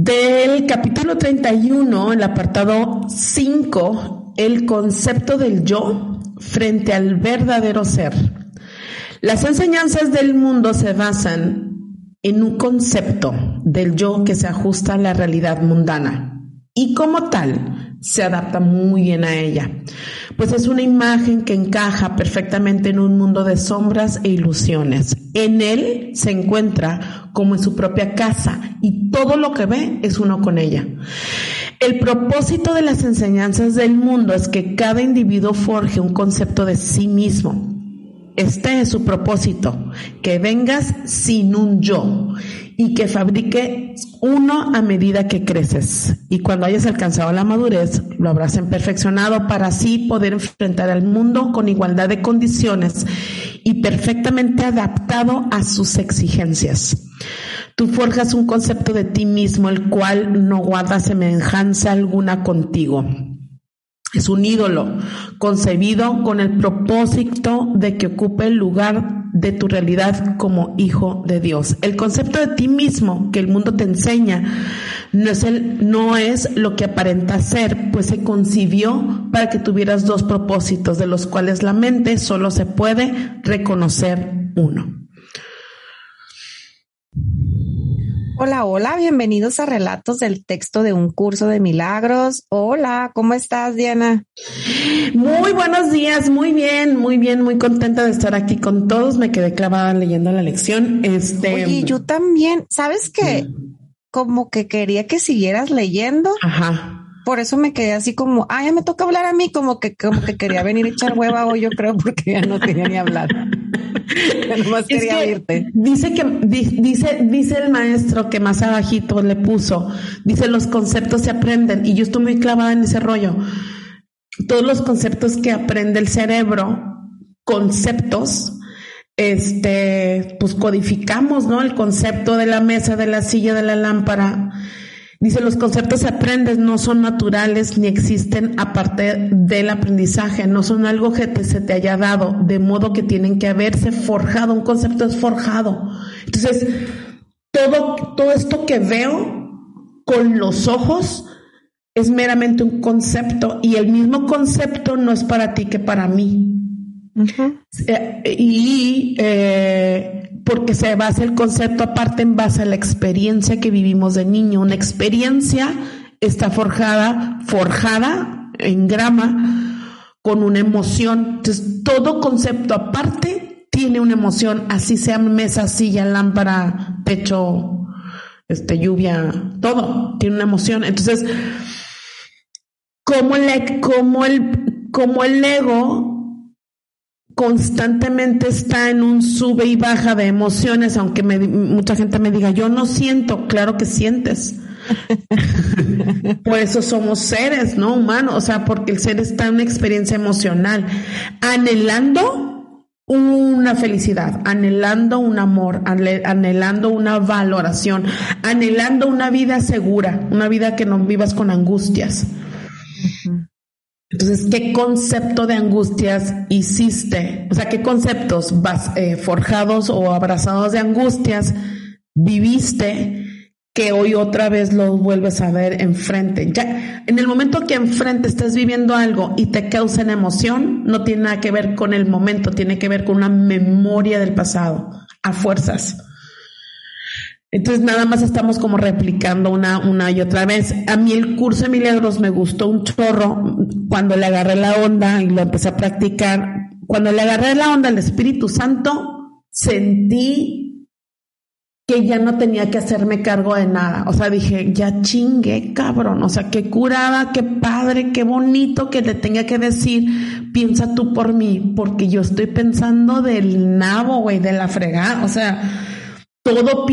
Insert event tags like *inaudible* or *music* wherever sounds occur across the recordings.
Del capítulo 31, el apartado 5, el concepto del yo frente al verdadero ser. Las enseñanzas del mundo se basan en un concepto del yo que se ajusta a la realidad mundana y como tal se adapta muy bien a ella, pues es una imagen que encaja perfectamente en un mundo de sombras e ilusiones. En él se encuentra como en su propia casa y todo lo que ve es uno con ella. El propósito de las enseñanzas del mundo es que cada individuo forje un concepto de sí mismo. Este es su propósito, que vengas sin un yo y que fabrique uno a medida que creces. Y cuando hayas alcanzado la madurez, lo habrás perfeccionado para así poder enfrentar al mundo con igualdad de condiciones y perfectamente adaptado a sus exigencias. Tú forjas un concepto de ti mismo, el cual no guarda semejanza alguna contigo. Es un ídolo concebido con el propósito de que ocupe el lugar de tu realidad como hijo de Dios. El concepto de ti mismo que el mundo te enseña no es, el, no es lo que aparenta ser, pues se concibió para que tuvieras dos propósitos, de los cuales la mente solo se puede reconocer uno. Hola, hola, bienvenidos a Relatos del Texto de un Curso de Milagros. Hola, ¿cómo estás, Diana? Muy buenos días, muy bien, muy bien, muy contenta de estar aquí con todos. Me quedé clavada leyendo la lección. Este. Oye, yo también, ¿sabes qué? Como que quería que siguieras leyendo. Ajá por eso me quedé así como, ah, ya me toca hablar a mí, como que, como que quería venir a echar hueva hoy, yo creo, porque ya no quería ni hablar. *laughs* quería. Dice que, dice, dice el maestro que más abajito le puso, dice los conceptos se aprenden, y yo estoy muy clavada en ese rollo. Todos los conceptos que aprende el cerebro, conceptos, este, pues codificamos, ¿no? El concepto de la mesa, de la silla, de la lámpara Dice, los conceptos se no son naturales ni existen aparte del aprendizaje, no son algo que se te haya dado, de modo que tienen que haberse forjado, un concepto es forjado. Entonces, todo, todo esto que veo con los ojos es meramente un concepto y el mismo concepto no es para ti que para mí. Eh, y eh, porque se basa el concepto aparte en base a la experiencia que vivimos de niño. Una experiencia está forjada, forjada en grama con una emoción. Entonces, todo concepto aparte tiene una emoción, así sea mesa, silla, lámpara, techo, este, lluvia, todo tiene una emoción. Entonces, como el, como el, como el ego constantemente está en un sube y baja de emociones, aunque mucha gente me diga, yo no siento, claro que sientes. *laughs* Por eso somos seres, ¿no? Humanos, o sea, porque el ser está en una experiencia emocional, anhelando una felicidad, anhelando un amor, anhelando una valoración, anhelando una vida segura, una vida que no vivas con angustias. Entonces, ¿qué concepto de angustias hiciste? O sea, ¿qué conceptos vas, eh, forjados o abrazados de angustias viviste que hoy otra vez los vuelves a ver enfrente? Ya, en el momento que enfrente estés viviendo algo y te causa una emoción, no tiene nada que ver con el momento, tiene que ver con una memoria del pasado, a fuerzas. Entonces nada más estamos como replicando una, una y otra vez. A mí el curso de milagros me gustó un chorro cuando le agarré la onda y lo empecé a practicar. Cuando le agarré la onda al Espíritu Santo, sentí que ya no tenía que hacerme cargo de nada. O sea, dije, ya chingue, cabrón. O sea, qué curada, qué padre, qué bonito que le tenga que decir, piensa tú por mí, porque yo estoy pensando del nabo, güey, de la fregada. O sea, todo,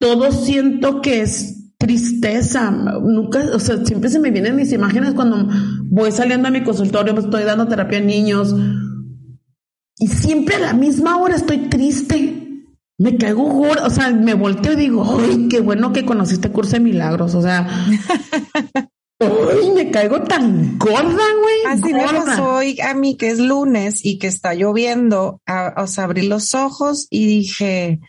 todo siento que es tristeza. Nunca, o sea, siempre se me vienen mis imágenes cuando voy saliendo a mi consultorio, me estoy dando terapia a niños. Y siempre a la misma hora estoy triste me caigo gorda, o sea, me volteo y digo, ay, qué bueno que conociste curso de milagros, o sea, *laughs* ay, me caigo tan gorda, güey. Así me pasó hoy a mí que es lunes y que está lloviendo, o sea, abrí los ojos y dije,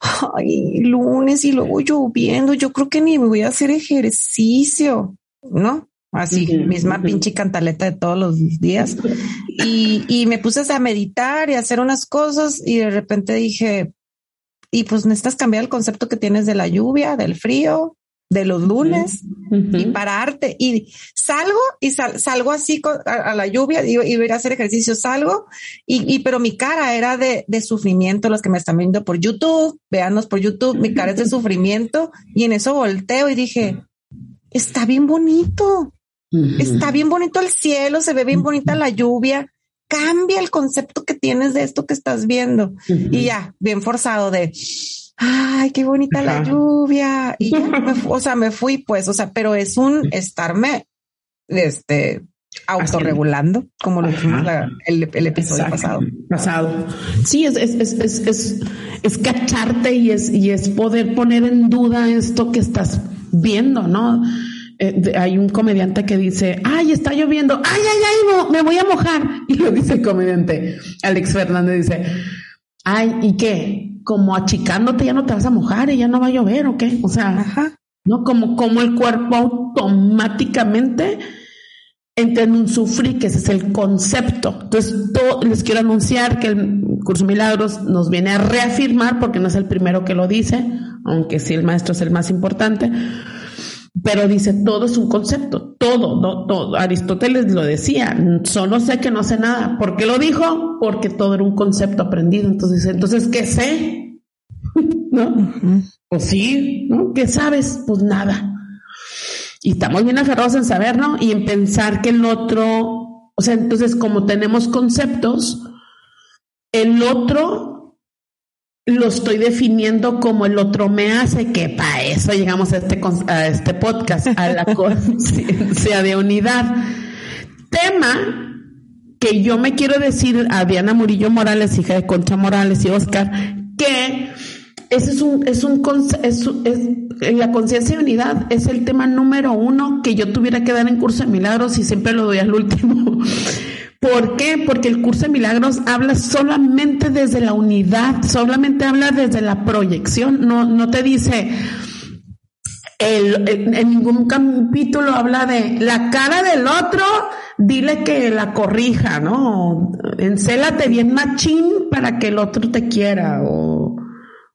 ay, lunes y luego lloviendo, yo creo que ni me voy a hacer ejercicio, ¿no? Así, misma pinche cantaleta de todos los días. Y, y me puse a meditar y a hacer unas cosas y de repente dije, y pues necesitas cambiar el concepto que tienes de la lluvia, del frío, de los lunes y pararte y salgo y salgo así a, la lluvia y, y, voy a hacer ejercicio, salgo y, pero mi cara era de, sufrimiento, los que me están viendo por YouTube, véanos por YouTube, mi cara es de *laughs* sufrimiento y en eso volteo y dije, está bien bonito, está bien bonito el cielo, se ve bien bonita la lluvia, cambia el concepto que tienes de esto que estás viendo. Y ya, bien forzado de, ay, qué bonita la lluvia. Y *laughs* o sea, me fui pues, o sea, pero es un estarme, este, autorregulando, como lo dijimos el, episodio pasado. Pasado. Sí, es, es, es, es, es, cacharte y es, y es poder poner en duda esto que estás viendo, ¿no? Eh, hay un comediante que dice, ay, está lloviendo, ay, ay, ay, me voy a mojar. *laughs* Y lo dice el comediante, Alex Fernández dice, ay, ¿y qué? Como achicándote ya no te vas a mojar y ya no va a llover o qué? O sea, ¿no? Como, como el cuerpo automáticamente entra en un sufrir, que ese es el concepto. Entonces, les quiero anunciar que el curso Milagros nos viene a reafirmar, porque no es el primero que lo dice, aunque sí el maestro es el más importante pero dice, todo es un concepto, todo, no, todo. Aristóteles lo decía, solo sé que no sé nada. ¿Por qué lo dijo? Porque todo era un concepto aprendido. Entonces, entonces, ¿qué sé? *laughs* ¿No? Pues sí, ¿no? ¿Qué sabes? Pues nada. Y estamos bien aferrados en saber, ¿no? Y en pensar que el otro, o sea, entonces como tenemos conceptos, el otro lo estoy definiendo como el otro me hace, que para eso llegamos a este, a este podcast, a la *laughs* conciencia de unidad. Tema que yo me quiero decir a Diana Murillo Morales, hija de Concha Morales y Oscar, que ese es un, es un, es, es, la conciencia de unidad es el tema número uno que yo tuviera que dar en curso de milagros y siempre lo doy al último. ¿Por qué? Porque el curso de milagros habla solamente desde la unidad, solamente habla desde la proyección, no, no te dice, el, en ningún capítulo habla de la cara del otro, dile que la corrija, ¿no? Encélate bien machín para que el otro te quiera, o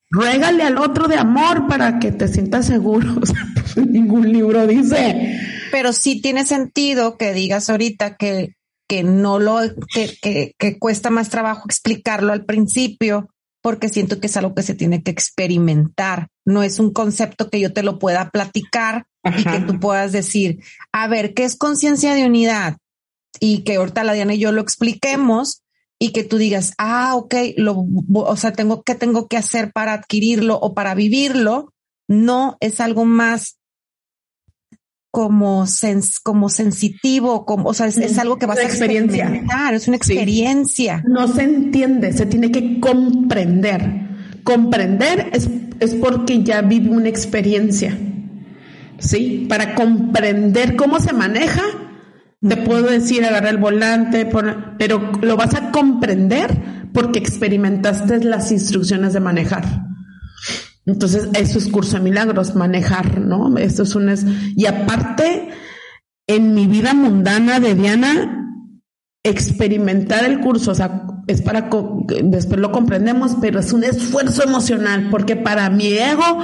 ruégale al otro de amor para que te sientas seguro. *laughs* O sea, pues, ningún libro dice. Pero sí tiene sentido que digas ahorita que que no lo, que, que, cuesta más trabajo explicarlo al principio, porque siento que es algo que se tiene que experimentar. No es un concepto que yo te lo pueda platicar y que tú puedas decir, a ver, ¿qué es conciencia de unidad? Y que ahorita la Diana y yo lo expliquemos y que tú digas, ah, ok, lo, o sea, tengo que tengo que hacer para adquirirlo o para vivirlo. No es algo más como, sens, como sensitivo, como, o sea, es, algo que vas a experiencia. es una experiencia. No se entiende, se tiene que comprender. Comprender es, es porque ya vive una experiencia. ¿Sí? Para comprender cómo se maneja, te puedo decir agarrar el volante, pero lo vas a comprender porque experimentaste las instrucciones de manejar. Entonces, eso es curso de milagros, manejar, ¿no? Esto es un... Y aparte, en mi vida mundana de Diana, experimentar el curso, o sea, es para, después lo comprendemos, pero es un esfuerzo emocional, porque para mi ego,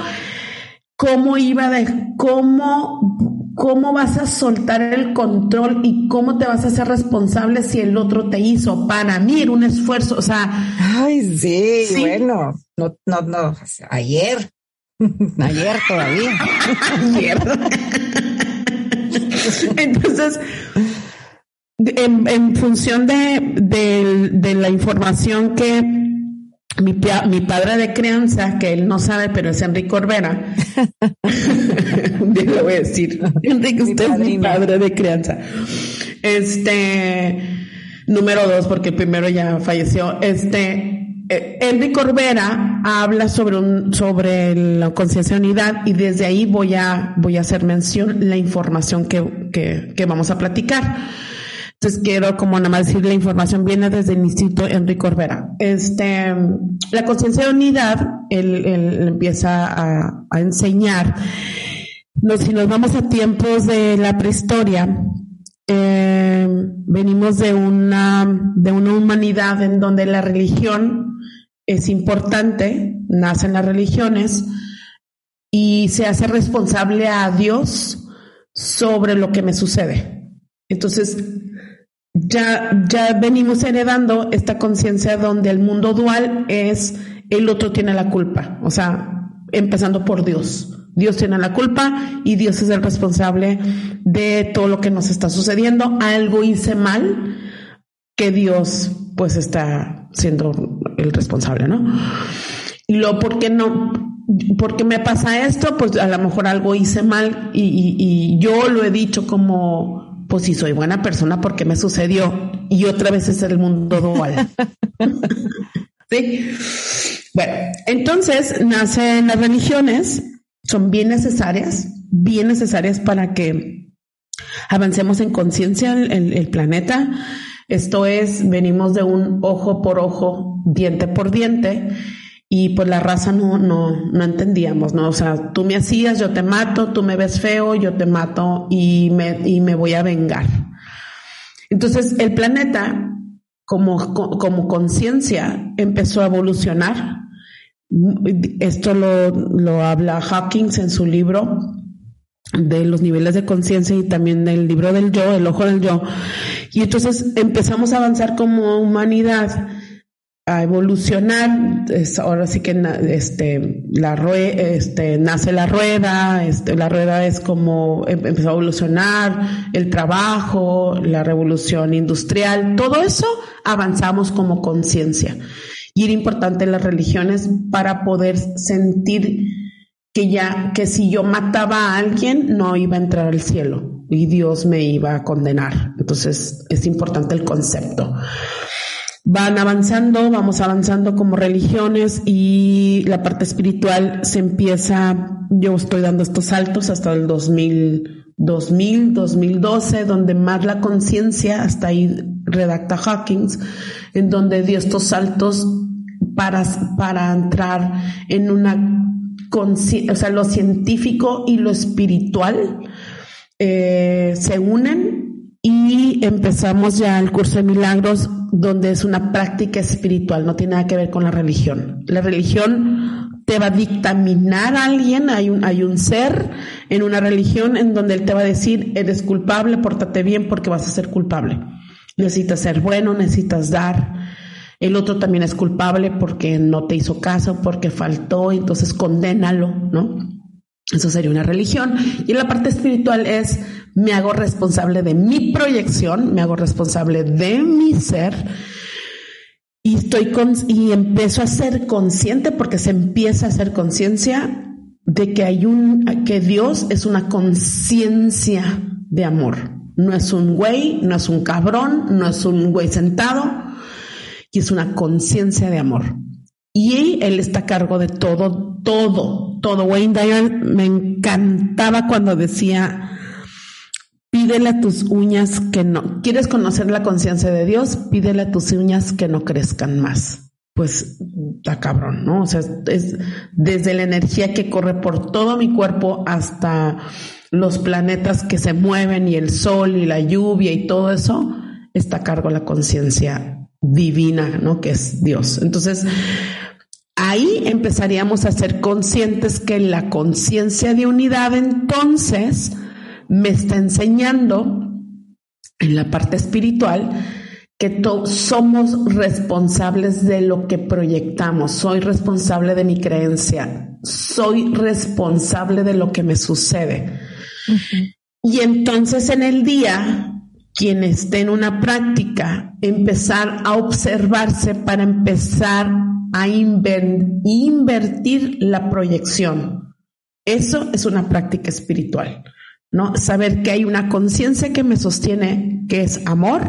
¿cómo iba de, cómo, cómo vas a soltar el control y cómo te vas a hacer responsable si el otro te hizo? Para mí era un esfuerzo, o sea. Ay, sí. bueno no, no, no, ayer, *laughs* Ayer todavía. Ayer. Entonces, en, función de, la información que mi, mi, padre de crianza, que él no sabe, pero es Enrique Orbera, un *laughs* día le voy a decir, Enrique, usted es mi padre de crianza. Este, número dos, porque el primero ya falleció, este, Enrique Corbera habla sobre sobre la conciencia unidad y desde ahí voy a, voy a hacer mención la información que, que, vamos a platicar. Entonces quiero como nada más decir la información viene desde el Instituto Enrique Corbera. Este, la conciencia de unidad, él, él empieza a, enseñar. Si nos vamos a tiempos de la prehistoria, eh, venimos de una, de una humanidad en donde la religión es importante, nacen las religiones y se hace responsable a Dios sobre lo que me sucede. Entonces, ya, ya venimos heredando esta conciencia donde el mundo dual es el otro tiene la culpa, o sea, empezando por Dios. Dios tiene la culpa y Dios es el responsable de todo lo que nos está sucediendo. Algo hice mal que Dios pues está siendo el responsable, ¿no? Y lo, ¿por qué no? ¿Por qué me pasa esto? Pues a lo mejor algo hice mal y, y yo lo he dicho como pues si soy buena persona, porque me sucedió? Y otra vez es el mundo dual. *laughs* sí. Bueno, entonces nacen las religiones, son bien necesarias, bien necesarias para que avancemos en conciencia en el planeta. Esto es, venimos de un ojo por ojo, diente por diente, y pues la raza no, no, no entendíamos, ¿no? O sea, tú me hacías, yo te mato, tú me ves feo, yo te mato y me, y me voy a vengar. Entonces, el planeta, como, como conciencia, empezó a evolucionar. Esto lo, lo habla Hawkins en su libro de los niveles de conciencia y también del libro del yo, el ojo del yo. Y entonces empezamos a avanzar como humanidad a evolucionar. ahora sí que este, este, nace la rueda, este, la rueda es como em, empezó a evolucionar, el trabajo, la revolución industrial, todo eso avanzamos como conciencia. Y era importante las religiones para poder sentir que ya, que si yo mataba a alguien, no iba a entrar al cielo y Dios me iba a condenar. Entonces es importante el concepto van avanzando, vamos avanzando como religiones y la parte espiritual se empieza, yo estoy dando estos saltos hasta el 2000, 2000 2012, donde más la conciencia, hasta ahí redacta Hawkins, en donde dio estos saltos para, para entrar en una o sea, lo científico y lo espiritual eh, se unen y empezamos ya el curso de milagros donde es una práctica espiritual, no tiene nada que ver con la religión. La religión te va a dictaminar a alguien, hay un, hay un ser en una religión en donde él te va a decir, eres culpable, pórtate bien porque vas a ser culpable. Necesitas ser bueno, necesitas dar. El otro también es culpable porque no te hizo caso, porque faltó, entonces condénalo, ¿no? Eso sería una religión. Y la parte espiritual es, me hago responsable de mi proyección, me hago responsable de mi ser y estoy con, y empiezo a ser consciente porque se empieza a hacer conciencia de que hay un, que Dios es una conciencia de amor. No es un güey, no es un cabrón, no es un güey sentado, y es una conciencia de amor. Y él está a cargo de todo, todo, todo. Wayne Dyer me encantaba cuando decía, pídele a tus uñas que no, ¿quieres conocer la conciencia de Dios? Pídele a tus uñas que no crezcan más. Pues está cabrón, ¿no? O sea, es desde la energía que corre por todo mi cuerpo hasta los planetas que se mueven y el sol y la lluvia y todo eso, está a cargo la conciencia divina, ¿no? Que es Dios. Entonces, ahí empezaríamos a ser conscientes que la conciencia de unidad entonces me está enseñando en la parte espiritual que somos responsables de lo que proyectamos. Soy responsable de mi creencia. Soy responsable de lo que me sucede. Y entonces en el día, quien esté en una práctica, empezar a observarse para empezar a invertir la proyección. Eso es una práctica espiritual, ¿no? Saber que hay una conciencia que me sostiene, que es amor,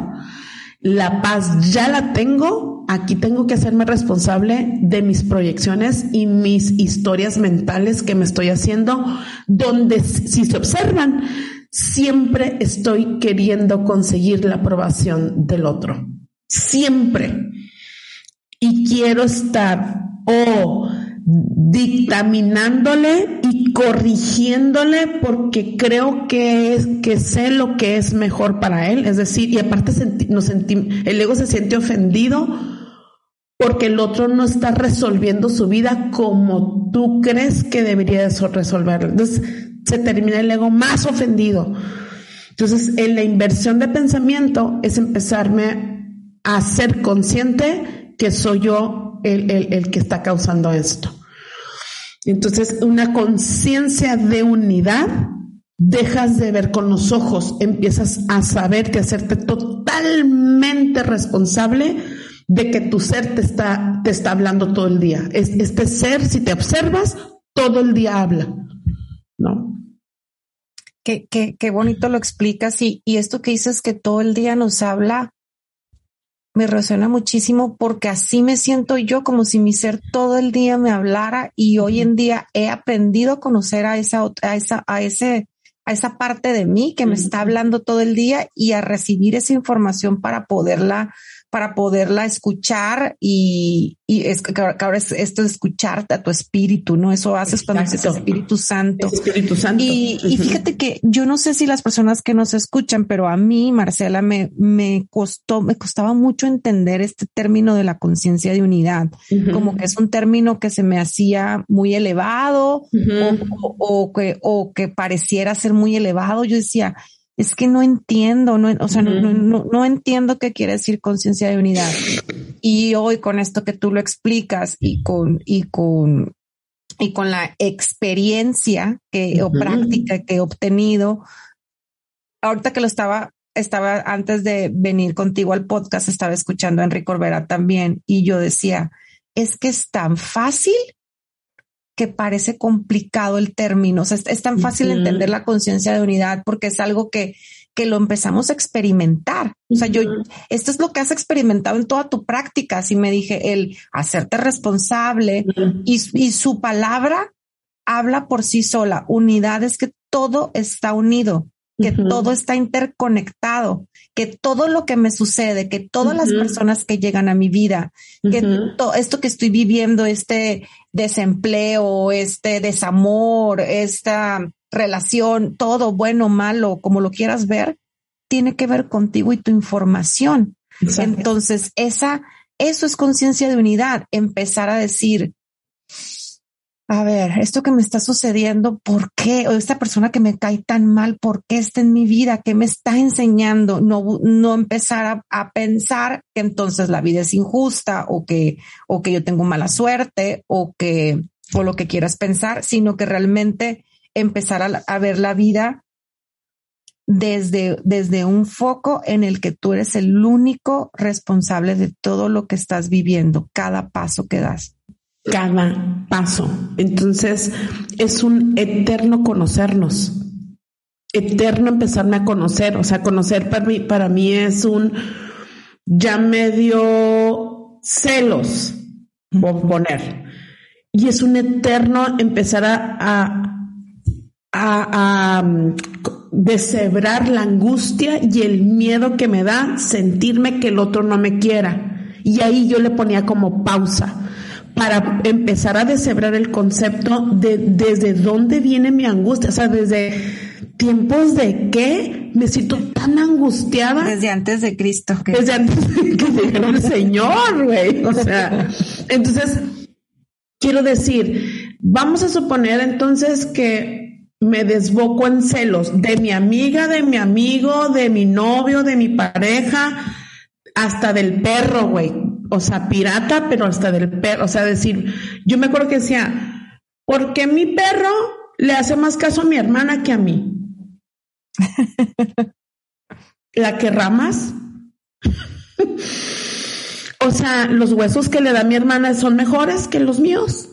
la paz ya la tengo, aquí tengo que hacerme responsable de mis proyecciones y mis historias mentales que me estoy haciendo, donde si se observan, siempre estoy queriendo conseguir la aprobación del otro. Siempre. Y quiero estar o dictaminándole y corrigiéndole porque creo que es que sé lo que es mejor para él, es decir, y aparte el ego se siente ofendido porque el otro no está resolviendo su vida como tú crees que debería resolverlo. Entonces se termina el ego más ofendido. Entonces, en la inversión de pensamiento es empezarme a ser consciente que soy yo el, el que está causando esto. Entonces, una conciencia de unidad, dejas de ver con los ojos, empiezas a saberte, a hacerte totalmente responsable de que tu ser te está, te está hablando todo el día. Este ser, si te observas, todo el día habla, ¿no? Qué, qué, qué bonito lo explicas y, y esto que dices que todo el día nos habla, me resuena muchísimo porque así me siento yo como si mi ser todo el día me hablara y hoy en día he aprendido a conocer a esa a esa a ese a esa parte de mí que me está hablando todo el día y a recibir esa información para poderla para poderla escuchar y, y es que ahora es esto de escucharte a tu espíritu, ¿no? Eso haces cuando dices Espíritu Santo. Espíritu Santo. Y, y, fíjate que yo no sé si las personas que nos escuchan, pero a mí, Marcela, me, me costó, me costaba mucho entender este término de la conciencia de unidad, como que es un término que se me hacía muy elevado o, o, que, o que pareciera ser muy elevado. Yo decía, es que no entiendo, no, o sea, no, no, no, entiendo qué quiere decir conciencia de unidad. Y hoy con esto que tú lo explicas y con, y con, y con la experiencia que, o práctica que he obtenido, ahorita que lo estaba, estaba antes de venir contigo al podcast, estaba escuchando a Enrique Orbera también y yo decía, es que es tan fácil que parece complicado el término. O sea, es, tan fácil entender la conciencia de unidad porque es algo que, que lo empezamos a experimentar. O sea, yo, esto es lo que has experimentado en toda tu práctica. Así me dije, el hacerte responsable y, y su palabra habla por sí sola. Unidad es que todo está unido que todo está interconectado, que todo lo que me sucede, que todas las personas que llegan a mi vida, que todo esto que estoy viviendo, este desempleo, este desamor, esta relación, todo bueno, malo, como lo quieras ver, tiene que ver contigo y tu información. Entonces, esa, eso es conciencia de unidad, empezar a decir, a ver, esto que me está sucediendo, ¿por qué? O esta persona que me cae tan mal, ¿por qué está en mi vida? ¿Qué me está enseñando? No, no empezar a, pensar que entonces la vida es injusta o que, o que yo tengo mala suerte o que, o lo que quieras pensar, sino que realmente empezar a, a ver la vida desde, desde un foco en el que tú eres el único responsable de todo lo que estás viviendo, cada paso que das cada paso. Entonces, es un eterno conocernos, eterno empezarme a conocer, o sea, conocer para mí, para mí es un ya medio celos, por poner. Y es un eterno empezar a, a, a, a deshebrar la angustia y el miedo que me da sentirme que el otro no me quiera. Y ahí yo le ponía como pausa para empezar a deshebrar el concepto de desde dónde viene mi angustia, o sea, desde tiempos de qué me siento tan angustiada. Desde antes de Cristo. Desde antes de que llegara el Señor, güey. O *laughs* sea, entonces, quiero decir, vamos a suponer entonces que me desboco en celos de mi amiga, de mi amigo, de mi novio, de mi pareja, hasta del perro, güey. O sea, pirata, pero hasta del perro. O sea, decir, yo me acuerdo que decía, ¿por qué mi perro le hace más caso a mi hermana que a mí? *laughs* ¿La que ramas? o sea, los huesos que le da mi hermana son mejores que los míos.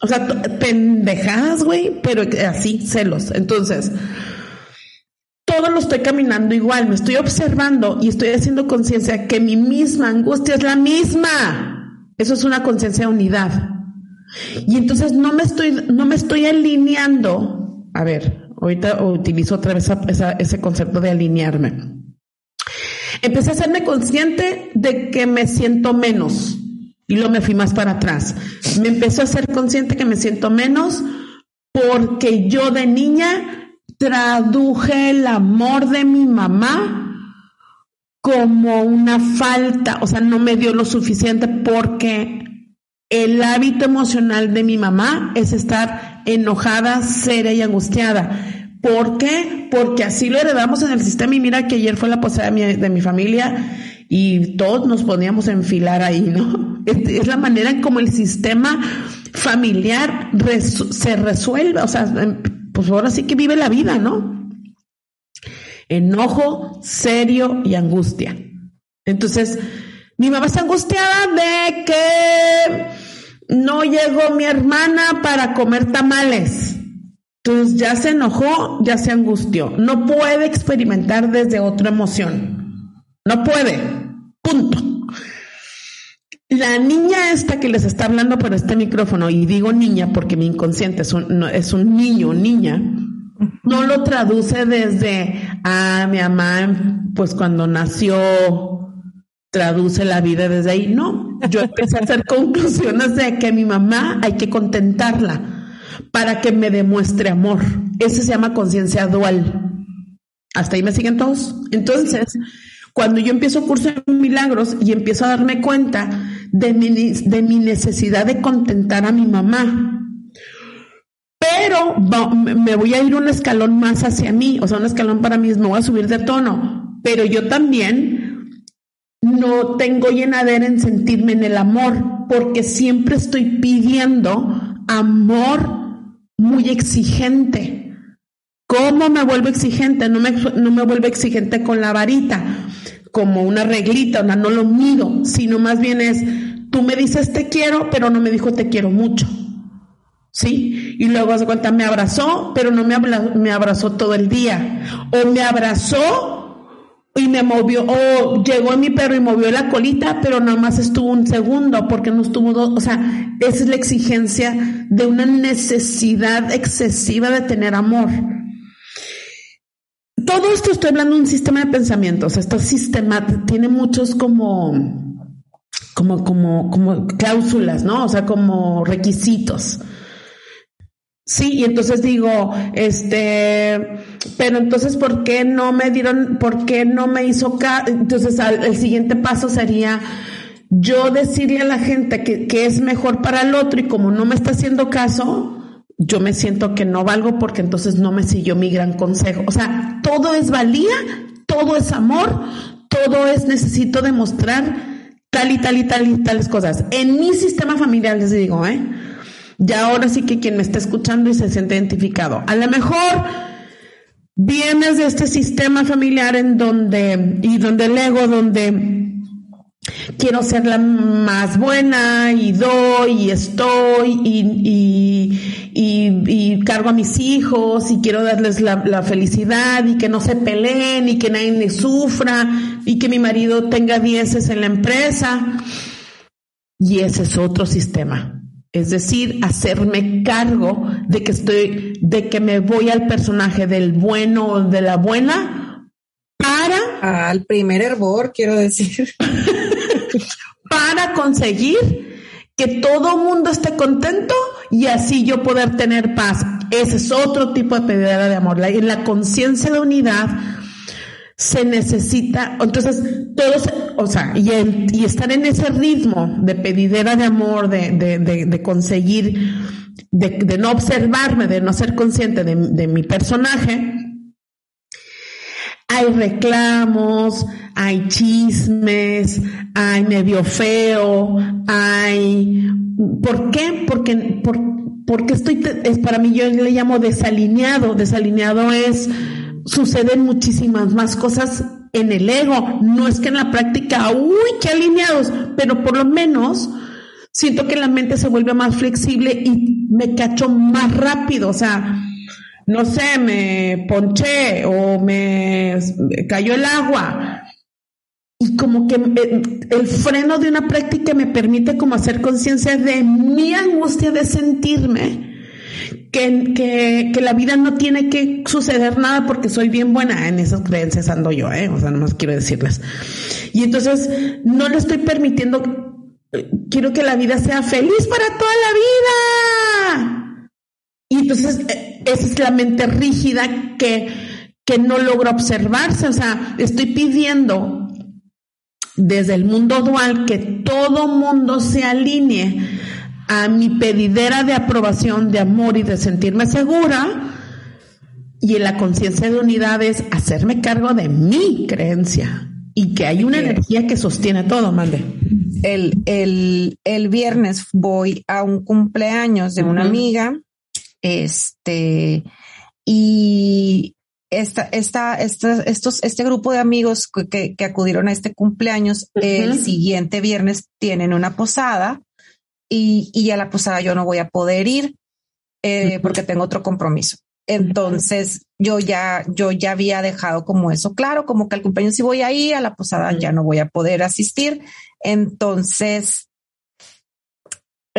O sea, pendejadas, güey, pero así, celos. Entonces, todo lo estoy caminando igual, me estoy observando y estoy haciendo conciencia que mi misma angustia es la misma. Eso es una conciencia de unidad. Y entonces no me estoy, no me estoy alineando. A ver, ahorita utilizo otra vez ese concepto de alinearme. Empecé a hacerme consciente de que me siento menos y luego me fui más para atrás. Me empezó a ser consciente que me siento menos porque yo de niña traduje el amor de mi mamá como una falta, o sea, no me dio lo suficiente porque el hábito emocional de mi mamá es estar enojada, seria y angustiada. ¿Por qué? Porque así lo heredamos en el sistema y mira que ayer fue la posada de mi, familia y todos nos poníamos a enfilar ahí, ¿no? *laughs* Es, la manera en como el sistema familiar se resuelve, o sea, pues ahora sí que vive la vida, ¿no? Enojo, serio y angustia. Entonces, mi mamá está angustiada de que no llegó mi hermana para comer tamales. Entonces ya se enojó, ya se angustió. No puede experimentar desde otra emoción. No puede. La niña esta que les está hablando por este micrófono, y digo niña porque mi inconsciente es un, es un niño, niña, no lo traduce desde, ah, mi mamá, pues cuando nació, traduce la vida desde ahí. No, yo empecé a hacer conclusiones de que mi mamá hay que contentarla para que me demuestre amor. Ese se llama conciencia dual. ¿Hasta ahí me siguen todos? Entonces, cuando yo empiezo curso de milagros y empiezo a darme cuenta de mi, de mi necesidad de contentar a mi mamá, pero me voy a ir un escalón más hacia mí, o sea, un escalón para mí es me voy a subir de tono, pero yo también no tengo llenadera en sentirme en el amor, porque siempre estoy pidiendo amor muy exigente. ¿Cómo me vuelvo exigente? No me, no me vuelvo exigente con la varita, como una reglita, no lo mido, sino más bien es, tú me dices te quiero, pero no me dijo te quiero mucho. ¿Sí? Y luego hace cuenta, me abrazó, pero no me, me abrazó todo el día. O me abrazó y me movió, o llegó mi perro y movió la colita, pero nada más estuvo un segundo, porque no estuvo dos, o sea, esa es la exigencia de una necesidad excesiva de tener amor. Todo esto estoy hablando de un sistema de pensamientos, este sistema tiene muchos como, como, como, como cláusulas, ¿no? O sea, como requisitos. Sí, y entonces digo, este, pero entonces, ¿por qué no me dieron, por qué no me hizo caso? Entonces, el siguiente paso sería yo decirle a la gente que, que es mejor para el otro y como no me está haciendo caso, yo me siento que no valgo porque entonces no me siguió mi gran consejo. O sea, todo es valía, todo es amor, todo es necesito demostrar tal y tal y tal y tales cosas. En mi sistema familiar les digo, ¿eh? Ya ahora sí que quien me está escuchando y se siente identificado. A lo mejor vienes de este sistema familiar en donde, y donde el ego, donde quiero ser la más buena y doy y estoy y, y, cargo a mis hijos y quiero darles la, la, felicidad y que no se peleen y que nadie me sufra y que mi marido tenga dieces en la empresa. Y ese es otro sistema. Es decir, hacerme cargo de que estoy, de que me voy al personaje del bueno o de la buena para. Al primer hervor, quiero decir. *laughs* para conseguir que todo mundo esté contento y así yo poder tener paz. Ese es otro tipo de pedida de amor. En la conciencia de unidad se necesita, entonces todos, o sea, y, y, estar en ese ritmo de pedidera de amor, de, de, de, conseguir, de, no observarme, de no ser consciente de, mi personaje, hay reclamos, hay chismes, hay medio feo, hay... ¿Por qué? Porque, porque estoy, es para mí yo le llamo desalineado. Desalineado es, suceden muchísimas más cosas en el ego. No es que en la práctica, uy, qué alineados, pero por lo menos siento que la mente se vuelve más flexible y me cacho más rápido. O sea, no sé, me ponché o me cayó el agua. Y como que eh, el freno de una práctica me permite como hacer conciencia de mi angustia de sentirme que, que, que, la vida no tiene que suceder nada porque soy bien buena en esas creencias ando yo, ¿eh? O sea, nomás quiero decirles. Y entonces no le estoy permitiendo, quiero que la vida sea feliz para toda la vida. Y entonces eh, esa es la mente rígida que, que no logra observarse. O sea, estoy pidiendo desde el mundo dual que todo mundo se alinee a mi pedidera de aprobación, de amor y de sentirme segura. Y en la conciencia de unidad es hacerme cargo de mi creencia y que hay una energía que sostiene todo, mande. El, el, el viernes voy a un cumpleaños de una amiga, este, y esta, esta, esta, estos, este grupo de amigos que, que acudieron a este cumpleaños, el siguiente viernes tienen una posada y, y a la posada yo no voy a poder ir eh, porque tengo otro compromiso. Entonces yo ya, yo ya había dejado como eso claro, como que al cumpleaños sí voy a ir, a la posada ya no voy a poder asistir. Entonces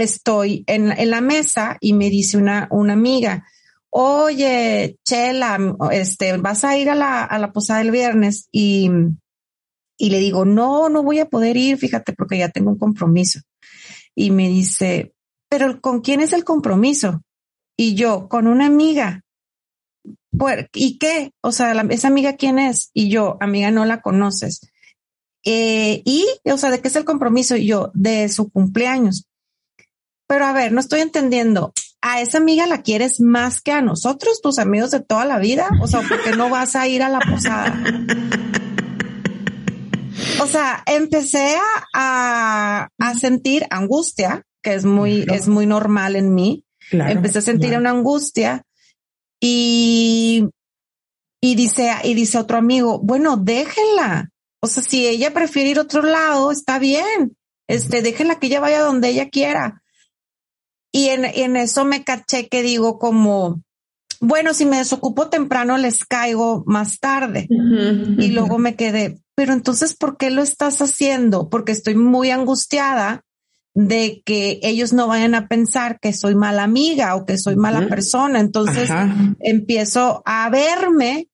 estoy en, en la mesa y me dice una, una amiga, oye, Chela, este, vas a ir a la, a la posada el viernes y, y le digo, no, no voy a poder ir, fíjate, porque ya tengo un compromiso y me dice, pero ¿con quién es el compromiso? Y yo, con una amiga. Pues, ¿Y qué? O sea, esa amiga quién es? Y yo, amiga, no la conoces. Eh, y, o sea, ¿de qué es el compromiso? Y yo, de su cumpleaños. Pero a ver, no estoy entendiendo. ¿A esa amiga la quieres más que a nosotros, tus amigos de toda la vida? O sea, ¿por qué no vas a ir a la posada? o sea, empecé a, a, sentir angustia, que es muy, es muy normal en mí. empecé a sentir una angustia y, y dice, y dice otro amigo, bueno, déjenla. O sea, si ella prefiere ir a otro lado, está bien. Este, déjenla que ella vaya donde ella quiera. Y en, en eso me caché que digo como, bueno, si me desocupo temprano, les caigo más tarde. Y luego me quedé, pero entonces, ¿por qué lo estás haciendo? Porque estoy muy angustiada de que ellos no vayan a pensar que soy mala amiga o que soy mala persona. Entonces empiezo a verme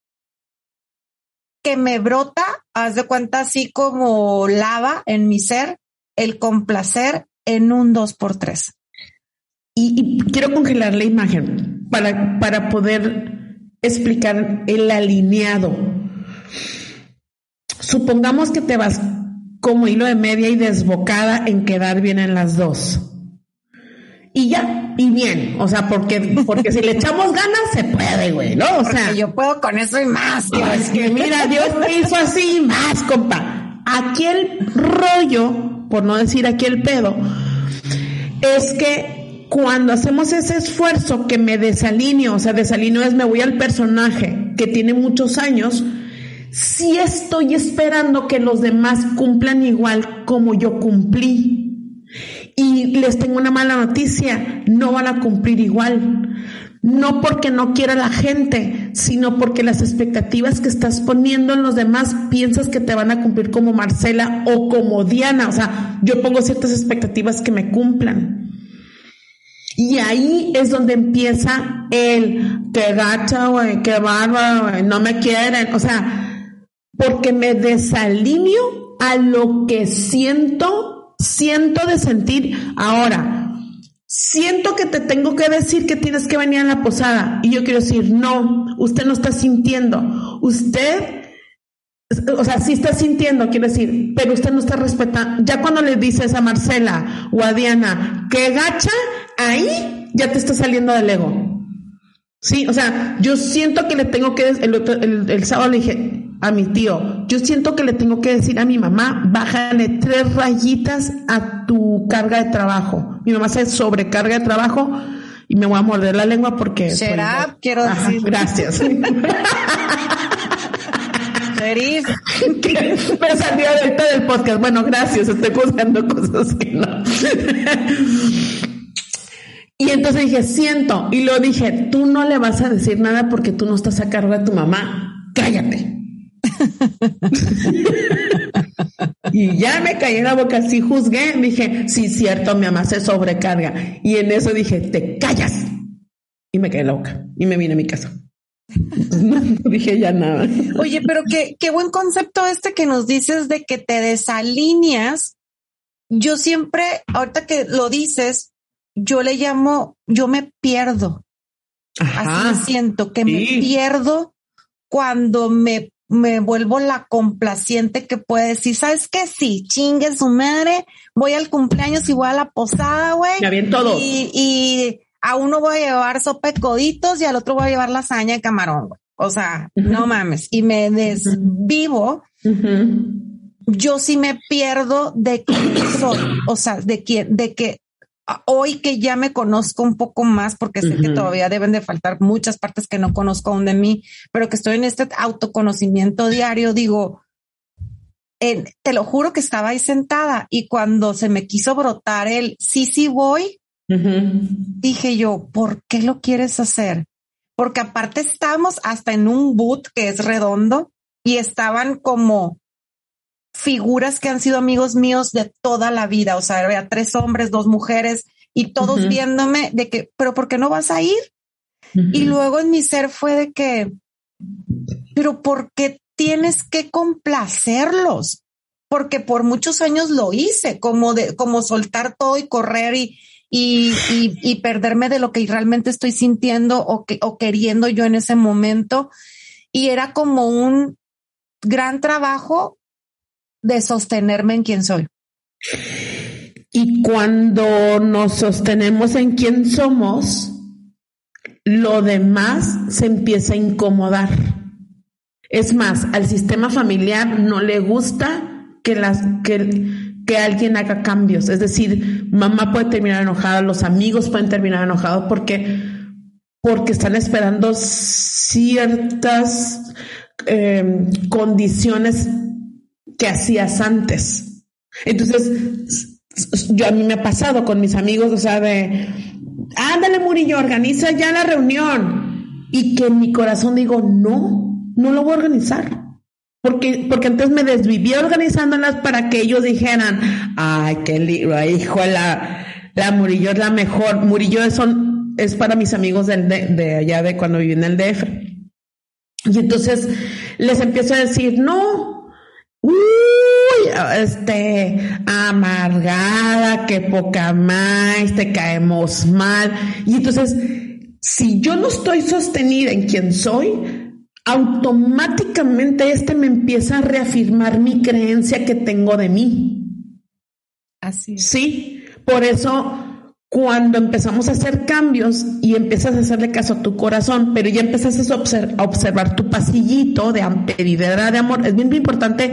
que me brota, haz de cuenta así como lava en mi ser, el complacer en un dos por tres. Y, quiero congelar la imagen para, para poder explicar el alineado Supongamos que te vas como hilo de media y desbocada en quedar bien en las dos. Y ya, y bien, o sea, porque, porque si le echamos ganas se puede, güey, ¿no? O sea, yo puedo con eso y más. Es que mira, Dios me hizo así y más, compa. Aquí el rollo, por no decir aquí el pedo, es que cuando hacemos ese esfuerzo que me desalineo, o sea, desalineo es me voy al personaje que tiene muchos años, si estoy esperando que los demás cumplan igual como yo cumplí. Y les tengo una mala noticia, no van a cumplir igual. No porque no quiera la gente, sino porque las expectativas que estás poniendo en los demás piensas que te van a cumplir como Marcela o como Diana. O sea, yo pongo ciertas expectativas que me cumplan. Y ahí es donde empieza el que gacha, güey, que bárbaro, no me quieren. O sea, porque me desalineo a lo que siento, siento de sentir. Ahora, siento que te tengo que decir que tienes que venir a la posada y yo quiero decir, no, usted no está sintiendo, usted, o sea, sí está sintiendo, quiero decir, pero usted no está respetando. Ya cuando le dices a Marcela o a Diana que gacha, ahí ya te está saliendo del ego. Sí, o sea, yo siento que le tengo que, el, el sábado le dije, a mi tío, yo siento que le tengo que decir a mi mamá, bájale tres rayitas a tu carga de trabajo. Mi mamá se sobrecarga de trabajo y me voy a morder la lengua porque... Será, quiero decir. Gracias. *laughs* *laughs* Me salió ahorita del podcast. Bueno, gracias, estoy juzgando cosas que no. *laughs* y entonces dije, siento, y lo dije, tú no le vas a decir nada porque tú no estás a cargo de tu mamá. Cállate. *laughs* y ya me caí en la boca, sí juzgué, dije, sí, cierto, mi mamá se sobrecarga. Y en eso dije, te callas. Y me caí en la boca y me vine a mi casa. *laughs* no, dije ya nada. Oye, pero qué, qué buen concepto este que nos dices de que te desalineas. Yo siempre, ahorita que lo dices, yo le llamo, yo me pierdo. Así me siento, que me pierdo cuando me, me vuelvo la complaciente que puede decir, ¿sabes qué? Sí, chingue su madre, voy al cumpleaños y voy a la posada, güey. Ya bien todo. Y, y a uno voy a llevar sopa de coditos y al otro voy a llevar lasaña de camarón. O sea, no mames. Y me desvivo. Yo sí me pierdo de quién soy. O sea, de quién, de que hoy que ya me conozco un poco más, porque sé que todavía deben de faltar muchas partes que no conozco aún de mí, pero que estoy en este autoconocimiento diario, digo, te lo juro que estaba ahí sentada y cuando se me quiso brotar el sí, sí voy, Dije yo, ¿por qué lo quieres hacer? Porque aparte estamos hasta en un boot que es redondo y estaban como figuras que han sido amigos míos de toda la vida. O sea, había tres hombres, dos mujeres y todos viéndome de que, pero ¿por qué no vas a ir? Y luego en mi ser fue de que, pero ¿por qué tienes que complacerlos? Porque por muchos años lo hice, como de, como soltar todo y correr y, y, y, perderme de lo que realmente estoy sintiendo o, que, o queriendo yo en ese momento. Y era como un gran trabajo de sostenerme en quien soy. Y cuando nos sostenemos en quien somos, lo demás se empieza a incomodar. Es más, al sistema familiar no le gusta que las que que alguien haga cambios. Es decir, mamá puede terminar enojada, los amigos pueden terminar enojados porque, porque están esperando ciertas em, condiciones que hacías antes. Entonces, yo a mí me ha pasado con mis amigos, o sea, de, ándale Murillo, organiza ya la reunión. Y que en mi corazón digo, no, no lo voy a organizar. Porque, porque antes me desvivía organizándolas para que ellos dijeran, ay, qué libro, hijo, la, la Murillo es la mejor. Murillo es, son, es para mis amigos del, de, allá de cuando viví en el DF. Y entonces les empiezo a decir, no, uy, este, amargada, que poca más, te caemos mal. Y entonces, si yo no estoy sostenida en quien soy, automáticamente este me empieza a reafirmar mi creencia que tengo de mí. Así Sí, por eso cuando empezamos a hacer cambios y empiezas a hacerle caso a tu corazón, pero ya empiezas a, observar tu pasillito de pedidera de amor, es bien importante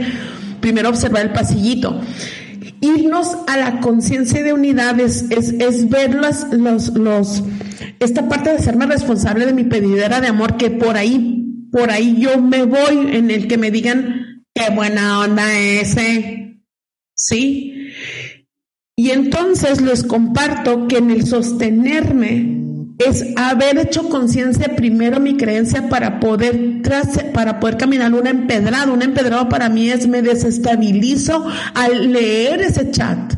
primero observar el pasillito. Irnos a la conciencia de unidades es, es ver esta parte de serme responsable de mi pedidera de amor que por ahí por ahí yo me voy en el que me digan qué buena onda ese. ¿Sí? Y entonces les comparto que en el sostenerme es haber hecho conciencia primero mi creencia para poder para poder caminar una empedrada. Un empedrado para mí es me desestabilizo al leer ese chat.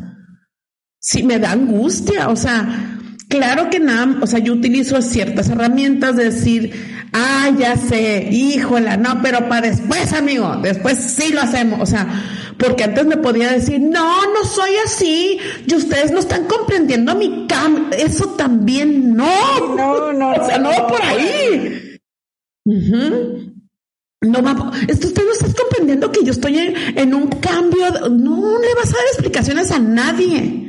Sí, me da angustia, o sea, claro que nada, o sea, yo utilizo ciertas herramientas de decir, Ah, ya sé, híjola, no, pero para después, amigo, después sí lo hacemos. O sea, porque antes me podía decir, no, no soy así, y ustedes no están comprendiendo mi cambio. Eso también no. No, no. *laughs* o sea, no, por ahí. No, va, esto usted no estás comprendiendo que yo estoy en, en un cambio. No le vas a dar explicaciones a nadie.